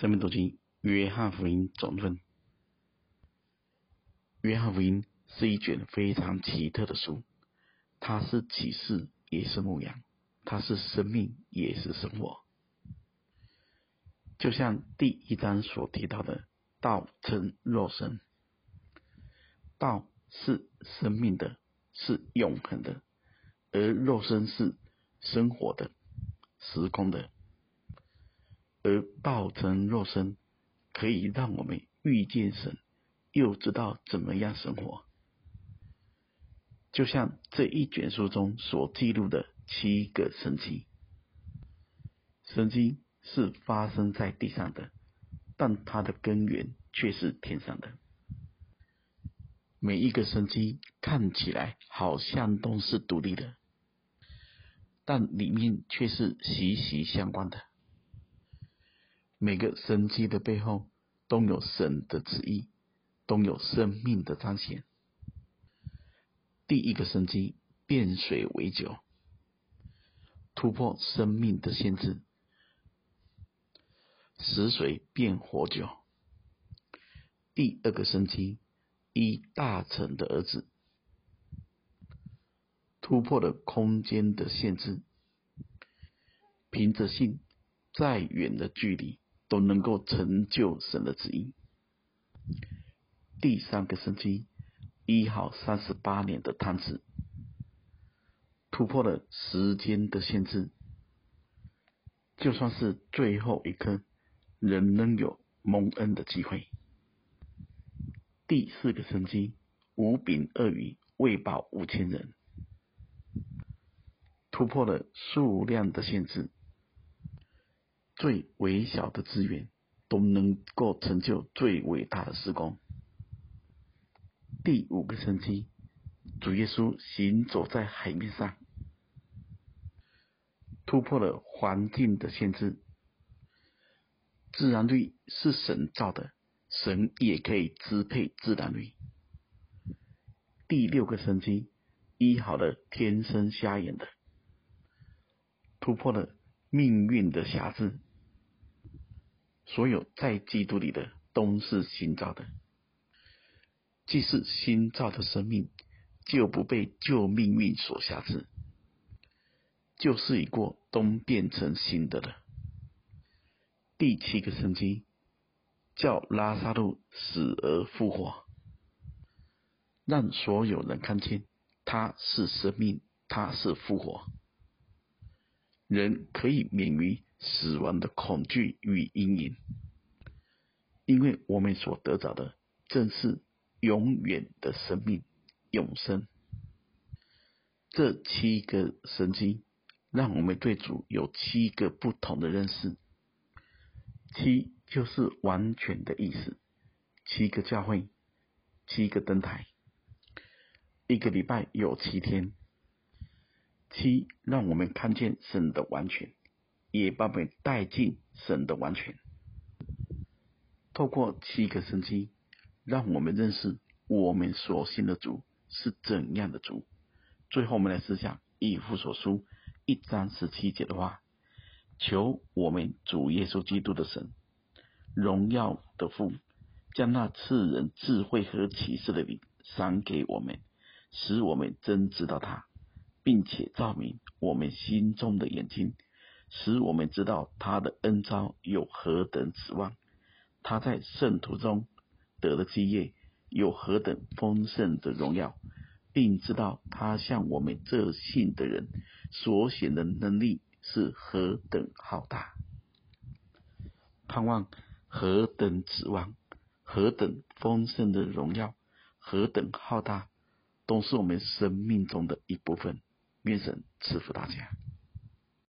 生命读经，约翰福音总论。约翰福音是一卷非常奇特的书，它是启示，也是牧养；它是生命，也是生活。就像第一章所提到的，道成肉身，道是生命的，是永恒的，而肉身是生活的、时空的。而道成肉身，可以让我们遇见神，又知道怎么样生活。就像这一卷书中所记录的七个神迹，神迹是发生在地上的，但它的根源却是天上的。每一个神迹看起来好像都是独立的，但里面却是息息相关的。每个神迹的背后都有神的旨意，都有生命的彰显。第一个神迹变水为酒，突破生命的限制，使水变活酒。第二个神迹一大臣的儿子，突破了空间的限制，凭着信，再远的距离。都能够成就神的旨意。第三个生机，一号三十八年的瘫子，突破了时间的限制。就算是最后一刻，仍能有蒙恩的机会。第四个生机，五饼二鱼喂饱五千人，突破了数量的限制。最微小的资源都能够成就最伟大的事工。第五个神迹，主耶稣行走在海面上，突破了环境的限制。自然律是神造的，神也可以支配自然律。第六个神迹，医好了天生瞎眼的，突破了命运的辖制。所有在基督里的都是新造的，既是新造的生命，就不被旧命运所辖制。旧事已过，都变成新的了。第七个神迹，叫拉撒路死而复活，让所有人看见他是生命，他是复活，人可以免于。死亡的恐惧与阴影，因为我们所得着的正是永远的生命、永生。这七个神迹，让我们对主有七个不同的认识。七就是完全的意思，七个教会，七个灯台，一个礼拜有七天，七让我们看见神的完全。也把我们带进神的完全。透过七个神迹，让我们认识我们所信的主是怎样的主。最后，我们来思想以弗所书一章十七节的话：求我们主耶稣基督的神，荣耀的父，将那赐人智慧和启示的灵赏给我们，使我们真知道他，并且照明我们心中的眼睛。使我们知道他的恩召有何等指望，他在圣徒中得了基业有何等丰盛的荣耀，并知道他向我们这信的人所显的能力是何等浩大。盼望何等指望，何等丰盛的荣耀，何等浩大，都是我们生命中的一部分。愿神赐福大家。